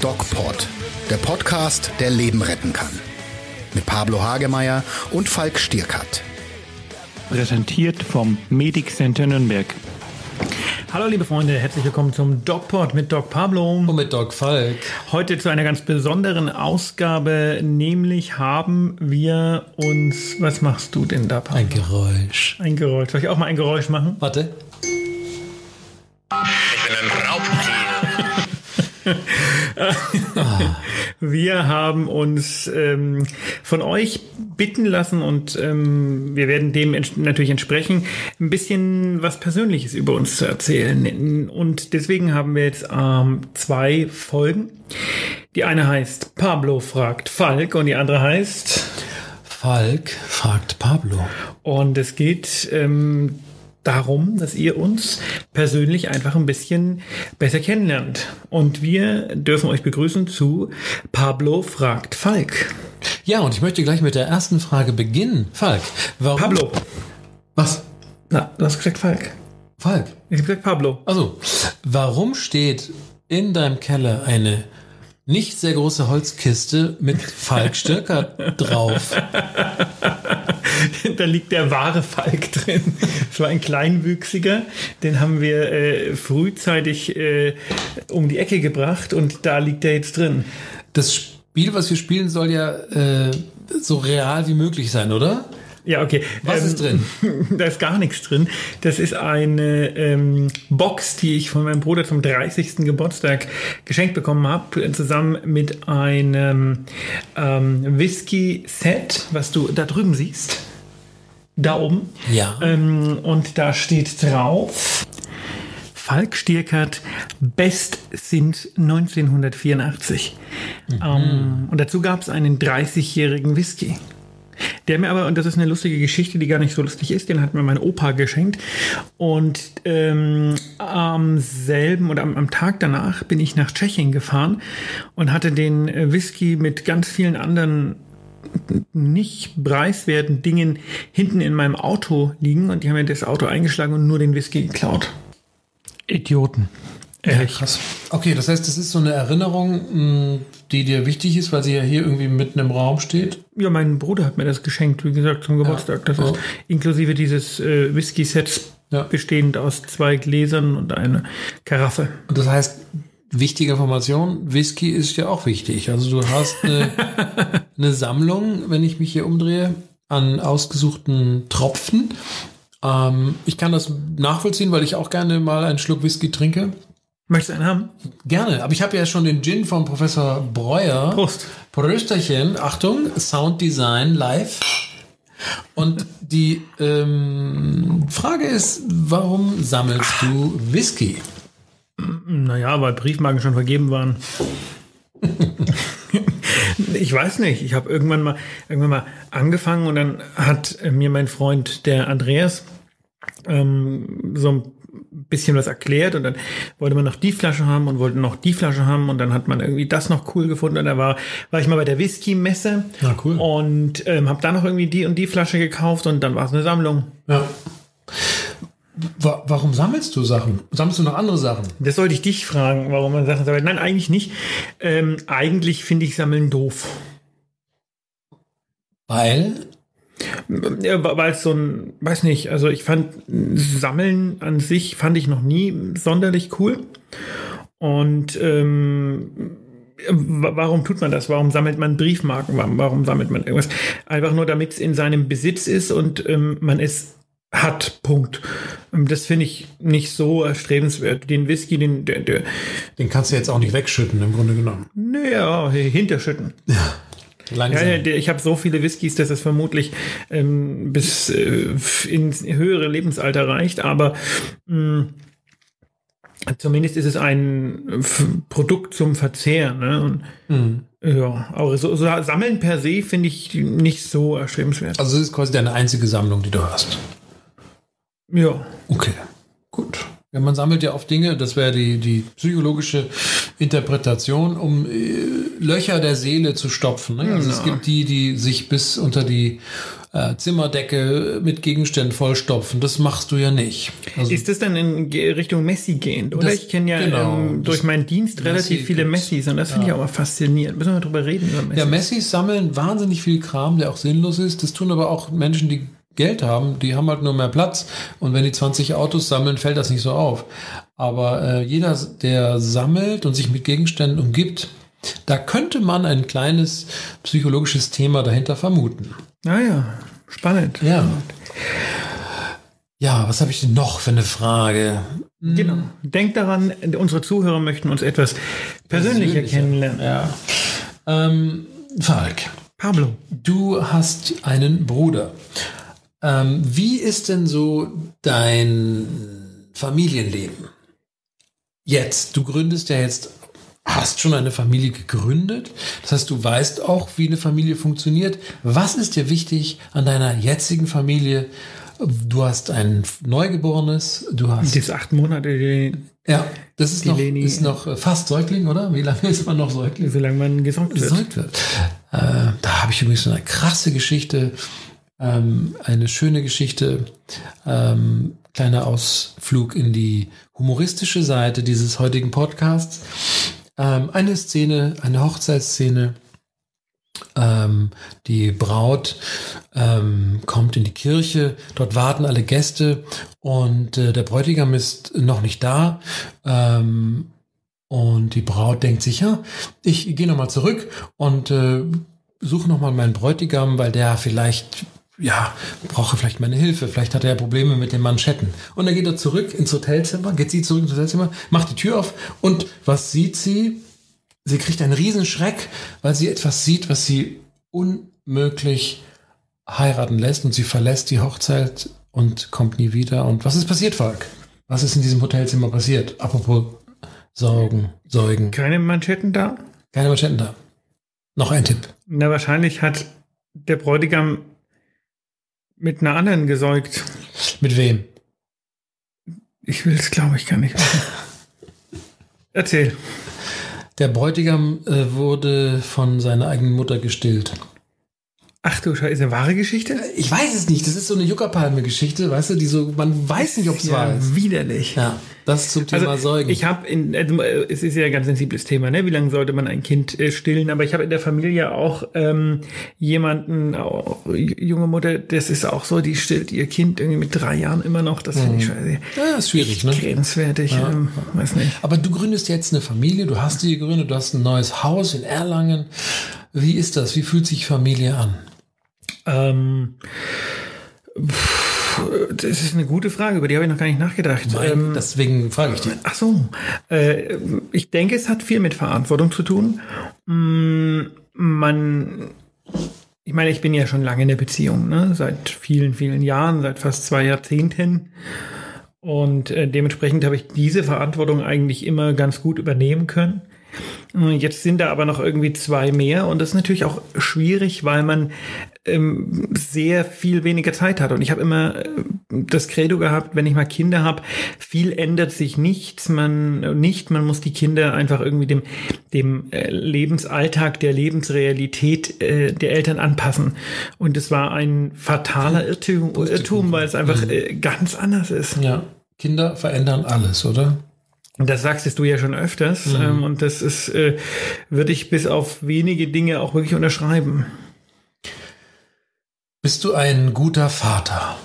DocPod, der Podcast, der Leben retten kann. Mit Pablo Hagemeier und Falk Stierkat. Präsentiert vom Medic Center Nürnberg. Hallo liebe Freunde, herzlich willkommen zum DocPod mit Doc Pablo. Und mit Doc Falk. Heute zu einer ganz besonderen Ausgabe, nämlich haben wir uns. Was machst du denn da, Pablo? Ein Geräusch. Ein Geräusch. Soll ich auch mal ein Geräusch machen? Warte. Wir haben uns ähm, von euch bitten lassen und ähm, wir werden dem ents natürlich entsprechen, ein bisschen was Persönliches über uns zu erzählen. Und deswegen haben wir jetzt ähm, zwei Folgen. Die eine heißt Pablo fragt Falk und die andere heißt Falk fragt Pablo. Und es geht ähm, darum, dass ihr uns persönlich einfach ein bisschen besser kennenlernt. Und wir dürfen euch begrüßen zu Pablo fragt Falk. Ja, und ich möchte gleich mit der ersten Frage beginnen. Falk, warum... Pablo. Was? Na, du hast gesagt Falk. Falk. Ich habe gesagt Pablo. Also, warum steht in deinem Keller eine nicht sehr große Holzkiste mit Falk Stirker drauf? da liegt der wahre Falk drin. Das war ein kleinwüchsiger, den haben wir äh, frühzeitig äh, um die Ecke gebracht und da liegt er jetzt drin. Das Spiel, was wir spielen, soll ja äh, so real wie möglich sein, oder? Ja, okay. Was ist drin? Da ist gar nichts drin. Das ist eine ähm, Box, die ich von meinem Bruder zum 30. Geburtstag geschenkt bekommen habe, zusammen mit einem ähm, Whisky-Set, was du da drüben siehst. Da oben. Ja. Ähm, und da steht drauf. Falk Stierkert, Best sind 1984. Ähm, und dazu gab es einen 30-jährigen Whisky. Der mir aber, und das ist eine lustige Geschichte, die gar nicht so lustig ist, den hat mir mein Opa geschenkt. Und ähm, am selben oder am, am Tag danach bin ich nach Tschechien gefahren und hatte den äh, Whisky mit ganz vielen anderen nicht preiswerten Dingen hinten in meinem Auto liegen und die haben mir das Auto eingeschlagen und nur den Whisky geklaut. Idioten. Ehrlich. Krass. Okay, das heißt, das ist so eine Erinnerung, die dir wichtig ist, weil sie ja hier irgendwie mitten im Raum steht. Ja, mein Bruder hat mir das geschenkt, wie gesagt, zum Geburtstag. Das Ja. ist inklusive dieses äh, Whisky-Sets Ja. bestehend aus zwei Gläsern und einer Karaffe. Und das heißt, wichtige Information, Whisky ist ja auch wichtig. Also du hast eine, eine Sammlung, wenn ich mich hier umdrehe, an ausgesuchten Tropfen. Ähm, ich kann das nachvollziehen, weil ich auch gerne mal einen Schluck Whisky trinke. Möchtest du einen haben? Gerne, aber ich habe ja schon den Gin von Professor Breuer. Prost. Prösterchen, Achtung, Sounddesign live. Und die ähm, Frage ist, warum sammelst du Whisky? Naja, weil Briefmarken schon vergeben waren. ich weiß nicht. Ich habe irgendwann mal irgendwann mal angefangen und dann hat mir mein Freund der Andreas ähm, so ein bisschen was erklärt und dann wollte man noch die Flasche haben und wollte noch die Flasche haben und dann hat man irgendwie das noch cool gefunden und da war war ich mal bei der Whisky-Messe Ah, cool. und ähm, habe dann noch irgendwie die und die Flasche gekauft und dann war es eine Sammlung. Ja. Wa warum sammelst du Sachen? Sammelst du noch andere Sachen? Das sollte ich dich fragen, warum man Sachen sammelt. Nein, eigentlich nicht. Ähm, eigentlich finde ich Sammeln doof. Weil weil es so ein, weiß nicht, also ich fand Sammeln an sich fand ich noch nie sonderlich cool. Und ähm, wa- warum tut man das? Warum sammelt man Briefmarken? Warum, sammelt man irgendwas? Einfach nur, damit es in seinem Besitz ist und ähm, man es hat. Punkt. Ähm, Das finde ich nicht so erstrebenswert. Den Whisky, den, der, der, den kannst du jetzt auch nicht wegschütten, im Grunde genommen. naja, hinterschütten. Langsam. Ja, ich habe so viele Whiskys, dass es vermutlich ähm, bis äh, ins höhere Lebensalter reicht, aber mh, zumindest ist es ein Produkt zum Verzehr. Ne? Und, Mhm. Ja, aber so, so Sammeln per se finde ich nicht so erstrebenswert. Also das ist quasi deine einzige Sammlung, die du hast. Ja, Okay, gut. Ja, man sammelt ja oft Dinge, das wäre die, die psychologische Interpretation, um äh, Löcher der Seele zu stopfen. Ne? Also es gibt die, die sich bis unter die äh, Zimmerdecke mit Gegenständen vollstopfen. Das machst du ja nicht. Also ist das dann in Richtung Messi gehend? Oder Das- ich kenne ja genau, ähm, durch meinen Dienst Messi relativ viele gibt's. Messis und das finde ich auch mal faszinierend. Müssen wir mal drüber reden über Messi? Ja, Messis sammeln wahnsinnig viel Kram, der auch sinnlos ist. Das tun aber auch Menschen, die Geld haben, die haben halt nur mehr Platz. Und wenn die 20 Autos sammeln, fällt das nicht so auf. Aber äh, jeder, der sammelt und sich mit Gegenständen umgibt, da könnte man ein kleines psychologisches Thema dahinter vermuten. Ah ja, spannend. Ja. Ja, was habe ich denn noch für eine Frage? Genau. Denkt daran, unsere Zuhörer möchten uns etwas persönlicher, Persönlicher. kennenlernen. Ja. Ähm, Falk, Pablo. Du hast einen Bruder. Ähm, wie ist denn so dein Familienleben? Jetzt, du gründest ja jetzt, hast schon eine Familie gegründet. Das heißt, du weißt auch, wie eine Familie funktioniert. Was ist dir wichtig an deiner jetzigen Familie? Du hast ein Neugeborenes, du hast Das acht Monate, die- ja, das ist Die noch, Leni- ist noch äh, fast Säugling, oder? Wie lange ist man noch Säugling? solange man gesorgt wird. gesäugt wird. Äh, da habe ich übrigens eine krasse Geschichte, ähm, eine schöne Geschichte, ähm, kleiner Ausflug in die humoristische Seite dieses heutigen Podcasts. Ähm, eine Szene, eine Hochzeitsszene. Ähm, die Braut ähm, kommt in die Kirche, dort warten alle Gäste und äh, der Bräutigam ist noch nicht da. Ähm, und die Braut denkt sich, ja, ich gehe nochmal zurück und äh, suche nochmal meinen Bräutigam, weil der vielleicht, ja, brauche vielleicht meine Hilfe. Vielleicht hat er ja Probleme mit den Manschetten. Und dann geht er zurück ins Hotelzimmer, geht sie zurück ins Hotelzimmer, macht die Tür auf und was sieht sie? Sie kriegt einen Riesenschreck, weil sie etwas sieht, was sie unmöglich heiraten lässt und sie verlässt die Hochzeit und kommt nie wieder. Und was ist passiert, Falk? Was ist in diesem Hotelzimmer passiert? Apropos Sorgen, Säugen. Keine Manschetten da? Keine Manschetten da. Noch ein Tipp. Na, wahrscheinlich hat der Bräutigam mit einer anderen gesäugt. Mit wem? Ich will es, glaube ich, gar nicht. Erzähl. Der Bräutigam äh, wurde von seiner eigenen Mutter gestillt. Ach du Scheiße, eine wahre Geschichte? Ich weiß es nicht. Das ist so eine Juckerpalme-Geschichte, weißt du, die so, man weiß nicht, ob es wahr ist. widerlich. Ja, das zum Thema Also Säugen. ich habe in, also, äh, es ist ja ein ganz sensibles Thema, ne? Wie lange sollte man ein Kind äh, stillen? Aber ich habe in der Familie auch ähm, jemanden, auch, junge Mutter, das ist auch so, die stillt ihr Kind irgendwie mit drei Jahren immer noch. Das finde ich scheiße. ja, ist schwierig, ne? grenzwertig. Ähm, weiß nicht. Aber du gründest jetzt eine Familie, du hast die gegründet, du hast ein neues Haus in Erlangen. Wie ist das? Wie fühlt sich Familie an? Ähm, das ist eine gute Frage, über die habe ich noch gar nicht nachgedacht. Ähm, Deswegen frage ich dich. Ach so. Äh, ich denke, es hat viel mit Verantwortung zu tun. Mm, Man, ich meine, ich bin ja schon lange in der Beziehung, ne? seit vielen, vielen Jahren, seit fast zwei Jahrzehnten. Und äh, dementsprechend habe ich diese Verantwortung eigentlich immer ganz gut übernehmen können. Äh, Jetzt sind da aber noch irgendwie zwei mehr und das ist natürlich auch schwierig, weil man ähm, sehr viel weniger Zeit hat. Und ich habe immer äh, das Credo gehabt, wenn ich mal Kinder habe, viel ändert sich nichts, man äh, nicht, man muss die Kinder einfach irgendwie dem, dem äh, Lebensalltag, der Lebensrealität äh, der Eltern anpassen. Und es war ein fataler Irrtum, Irrtum weil es einfach äh, ganz anders ist. Ja, Kinder verändern alles, oder? Und das sagst du ja schon öfters. Ähm, und das ist, äh, würde ich bis auf wenige Dinge auch wirklich unterschreiben. Bist du ein guter Vater?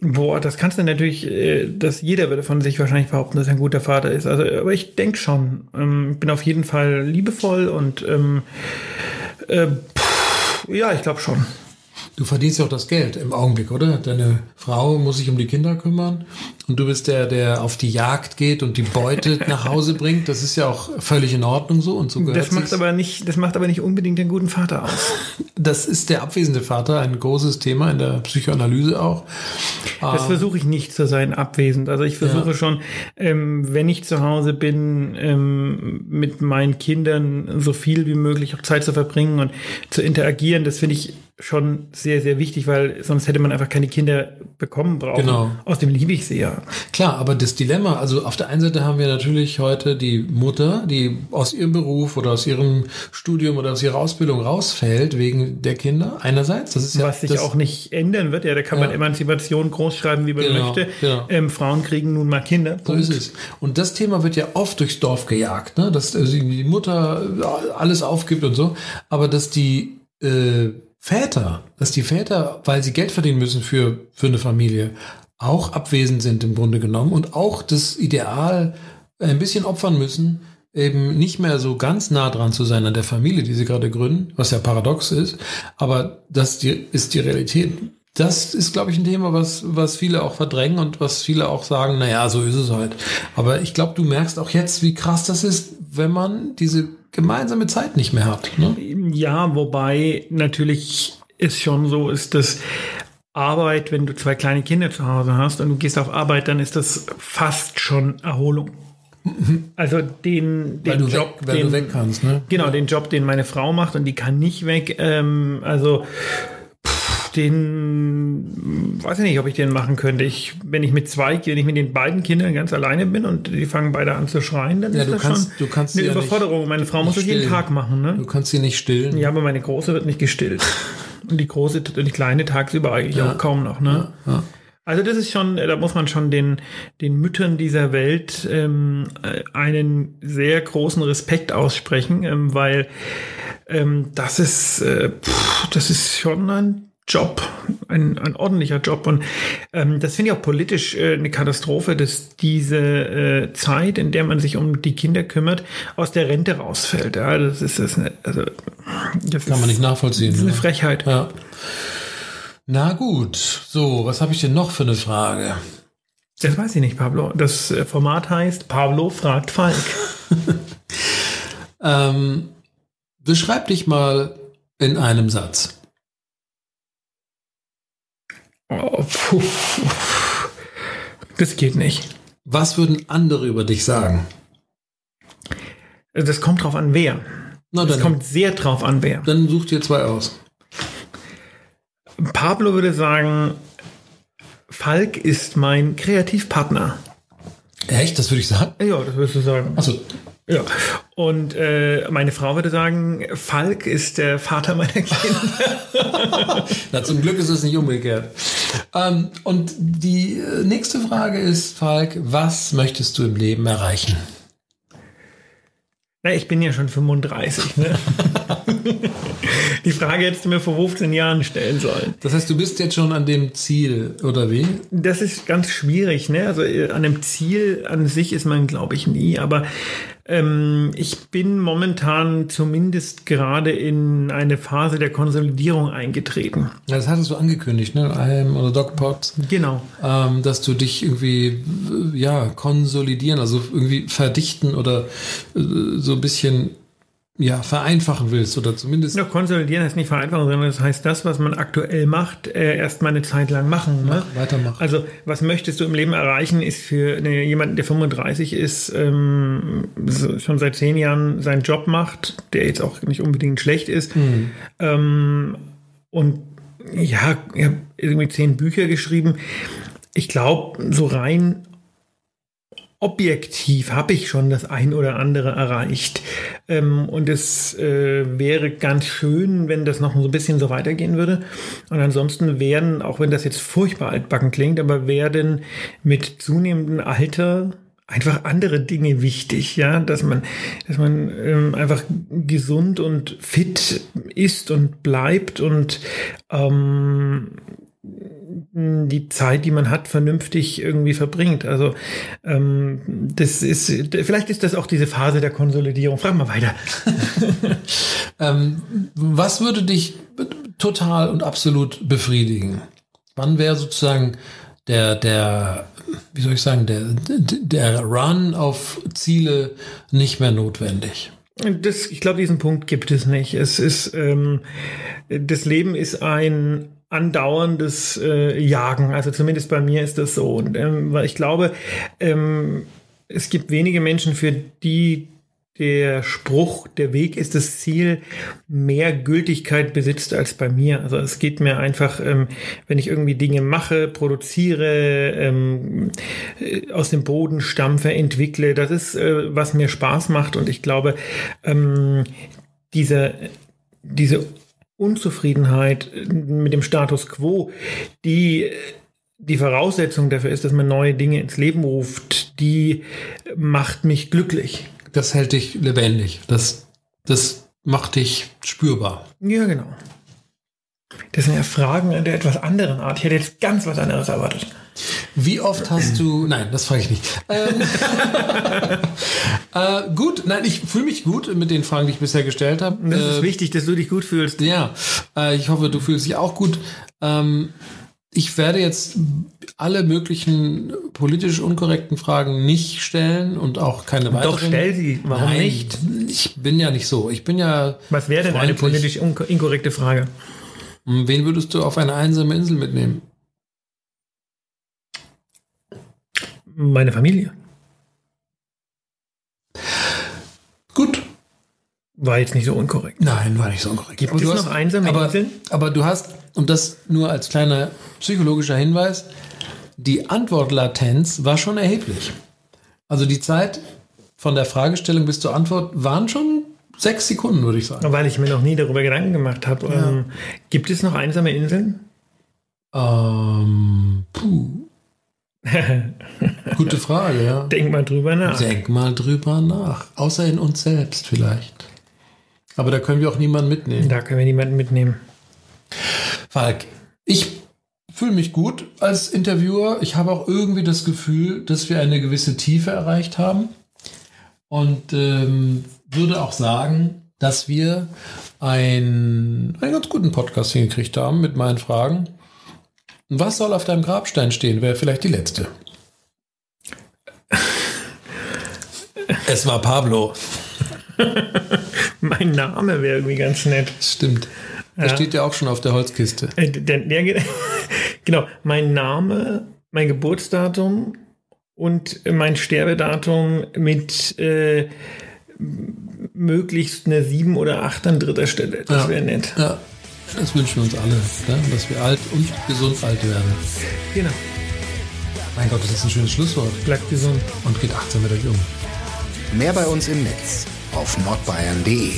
Boah, das kannst du natürlich, äh, dass jeder würde von sich wahrscheinlich behaupten, dass er ein guter Vater ist. Also, aber ich denke schon. Ähm, bin auf jeden Fall liebevoll und ähm, äh, pff, ja, ich glaube schon. Du verdienst ja auch das Geld im Augenblick, oder? Deine Frau muss sich um die Kinder kümmern und du bist der, der auf die Jagd geht und die Beute nach Hause bringt. Das ist ja auch völlig in Ordnung so und so gehört Das macht aber nicht, das macht aber nicht unbedingt den guten Vater aus. Das ist der abwesende Vater, ein großes Thema in der Psychoanalyse auch. Das versuche ich nicht zu sein, abwesend. Also ich versuche Ja. schon, ähm, wenn ich zu Hause bin, ähm, mit meinen Kindern so viel wie möglich auch Zeit zu verbringen und zu interagieren. Das finde ich schon sehr, sehr wichtig, weil sonst hätte man einfach keine Kinder bekommen brauchen. Genau. Aus dem liebe ich sie ja. Klar, aber das Dilemma, also auf der einen Seite haben wir natürlich heute die Mutter, die aus ihrem Beruf oder aus ihrem Studium oder aus ihrer Ausbildung rausfällt wegen der Kinder. Einerseits, das ist ja Was sich das, auch nicht ändern wird. Ja, da kann man Ja. Emanzipation groß schreiben, wie man Genau, möchte. genau. Ähm, Frauen kriegen nun mal Kinder. So ist es. Und das Thema wird ja oft durchs Dorf gejagt, ne? dass also die Mutter alles aufgibt und so, aber dass die äh, Väter, dass die Väter, weil sie Geld verdienen müssen für, für eine Familie, auch abwesend sind im Grunde genommen und auch das Ideal ein bisschen opfern müssen, eben nicht mehr so ganz nah dran zu sein an der Familie, die sie gerade gründen, was ja paradox ist, aber das die, ist die Realität. Das ist, glaube ich, ein Thema, was, was viele auch verdrängen und was viele auch sagen, naja, so ist es halt. Aber ich glaube, du merkst auch jetzt, wie krass das ist, wenn man diese gemeinsame Zeit nicht mehr hat. Ne? Ja, wobei natürlich es schon so ist, dass Arbeit, wenn du zwei kleine Kinder zu Hause hast und du gehst auf Arbeit, dann ist das fast schon Erholung. Also den, den Job, weg, den, du weg kannst. Ne? Genau, den Job, den meine Frau macht und die kann nicht weg. Ähm, also den weiß ich nicht, ob ich den machen könnte. Ich, wenn ich mit zwei, wenn ich mit den beiden Kindern ganz alleine bin und die fangen beide an zu schreien, dann Ja, ist das kannst- schon kannst eine ja nicht- Überforderung. meine Frau muss das jeden. Tag machen. Ne? Du kannst sie nicht stillen. Ja, aber meine große wird nicht gestillt. Und die große, die kleine tagsüber eigentlich auch kaum noch. Ne? Ja. Also das ist schon, da muss man schon den, den Müttern dieser Welt ähm, äh, einen sehr großen Respekt aussprechen, ähm, weil ähm, das ist, äh, pff, das ist schon ein Job, ein, ein ordentlicher Job. Und ähm, das finde ich auch politisch äh, eine Katastrophe, dass diese äh, Zeit, in der man sich um die Kinder kümmert, aus der Rente rausfällt. Ja, das ist das, ne- also das Kann ist, man nicht nachvollziehen. das ist eine ne? Frechheit. Ja. Na gut, so, was habe ich denn noch für eine Frage? Das weiß ich nicht, Pablo. Das äh, Format heißt Pablo fragt Falk. Ähm, beschreib dich mal in einem Satz. Oh, puh. Das geht nicht. Was würden andere über dich sagen? Das kommt drauf an, wer. Na, Das kommt sehr drauf an, wer. dann such dir zwei aus. Pablo würde sagen, Falk ist mein Kreativpartner. Echt, das würde ich sagen? Ja, das würdest du sagen. Achso, Ja. Und äh, meine Frau würde sagen, Falk ist der Vater meiner Kinder. na, zum Glück ist es nicht umgekehrt. Ähm, und die äh, nächste Frage ist, Falk, was möchtest du im Leben erreichen? Na, ich bin ja schon 35. Ne? Die Frage hättest du mir vor 15 Jahren stellen sollen. Das heißt, du bist jetzt schon an dem Ziel, oder wie? Das ist ganz schwierig, ne? Also äh, an einem Ziel an sich ist man, glaube ich, nie. Aber ähm, ich bin momentan zumindest gerade in eine Phase der Konsolidierung eingetreten. Ja, das hattest du angekündigt, ne? IM oder DocPods. Genau. ähm, dass du dich irgendwie ja konsolidieren, also irgendwie verdichten oder äh, so ein bisschen ja vereinfachen willst oder zumindest Ja, konsolidieren heißt nicht vereinfachen, sondern das heißt das, was man aktuell macht, äh, erst mal eine Zeit lang machen. Ne? weitermachen. Also, was möchtest du im Leben erreichen, ist für eine, jemanden, der 35 ist, ähm, so, schon seit zehn Jahren seinen Job macht, der jetzt auch nicht unbedingt schlecht ist. Ähm, und ja, ich habe irgendwie zehn Bücher geschrieben. Ich glaube, so rein objektiv habe ich schon das ein oder andere erreicht. Ähm, und es äh, wäre ganz schön, wenn das noch so ein bisschen so weitergehen würde. Und ansonsten werden, auch wenn das jetzt furchtbar altbacken klingt, aber werden mit zunehmendem Alter einfach andere Dinge wichtig, ja, dass man, dass man ähm, einfach gesund und fit ist und bleibt und ähm, die Zeit, die man hat, vernünftig irgendwie verbringt. Also ähm, das ist, vielleicht ist das auch diese Phase der Konsolidierung. Frag mal weiter. ähm, was würde dich total und absolut befriedigen? Wann wäre sozusagen der der wie soll ich sagen der der Run auf Ziele nicht mehr notwendig? Das, ich glaube, diesen Punkt gibt es nicht. Es ist ähm, das Leben ist ein andauerndes äh, Jagen. Also zumindest bei mir ist das so. Und, ähm, weil ich glaube, ähm, es gibt wenige Menschen, für die der Spruch, der Weg ist das Ziel, mehr Gültigkeit besitzt als bei mir. Also es geht mir einfach, ähm, wenn ich irgendwie Dinge mache, produziere, ähm, äh, aus dem Boden stampfe, entwickle, das ist, äh, was mir Spaß macht. Und ich glaube, ähm, diese, diese Unzufriedenheit mit dem Status quo, die die Voraussetzung dafür ist, dass man neue Dinge ins Leben ruft, die macht mich glücklich. Das hält dich lebendig. Das, das macht dich spürbar. Ja, genau. Das sind ja Fragen der etwas anderen Art. Ich hätte jetzt ganz was anderes erwartet. Wie oft hast du. Nein, das frage ich nicht. Ähm, äh, gut, nein, ich fühle mich gut mit den Fragen, die ich bisher gestellt habe. Das äh, ist wichtig, dass du dich gut fühlst. Ja, äh, ich hoffe, du fühlst dich auch gut. Ähm, ich werde jetzt alle möglichen politisch unkorrekten Fragen nicht stellen und auch keine weiteren. Doch, stell sie. Warum Nein, nicht? Ich bin ja nicht so. Ich bin ja. Was wäre denn eine politisch inkorrekte Frage? Wen würdest du auf eine einsame Insel mitnehmen? Meine Familie. Gut. War jetzt nicht so unkorrekt. Nein, war nicht so unkorrekt. Gibt es noch einsame aber, Inseln? Aber du hast, und das nur als kleiner psychologischer Hinweis, die Antwortlatenz war schon erheblich. Also die Zeit von der Fragestellung bis zur Antwort waren schon sechs Sekunden, würde ich sagen. Weil ich mir noch nie darüber Gedanken gemacht habe. Ähm, gibt es noch einsame Inseln? Ähm, puh. Gute Frage, ja. Denk mal drüber nach. Denk mal drüber nach. Außer in uns selbst vielleicht. Aber da können wir auch niemanden mitnehmen. Da können wir niemanden mitnehmen. Falk, ich fühle mich gut als Interviewer. Ich habe auch irgendwie das Gefühl, dass wir eine gewisse Tiefe erreicht haben. Und ähm, würde auch sagen, dass wir ein, einen ganz guten Podcast hingekriegt haben mit meinen Fragen. Was soll auf deinem Grabstein stehen? Wäre vielleicht die letzte. Es war Pablo. Mein Name wäre irgendwie ganz nett. Stimmt. Der Ja. steht ja auch schon auf der Holzkiste. Äh, der, der, genau, mein Name, mein Geburtsdatum und mein Sterbedatum mit äh, möglichst eine 7 oder 8 an dritter Stelle. Das Ja. wäre nett. Ja, das wünschen wir uns alle, ne? dass wir alt und gesund alt werden. Genau. Mein Gott, das ist ein schönes Schlusswort. Bleibt gesund. Und geht achtsam mit euch um. Mehr bei uns im Netz auf nordbayern.de.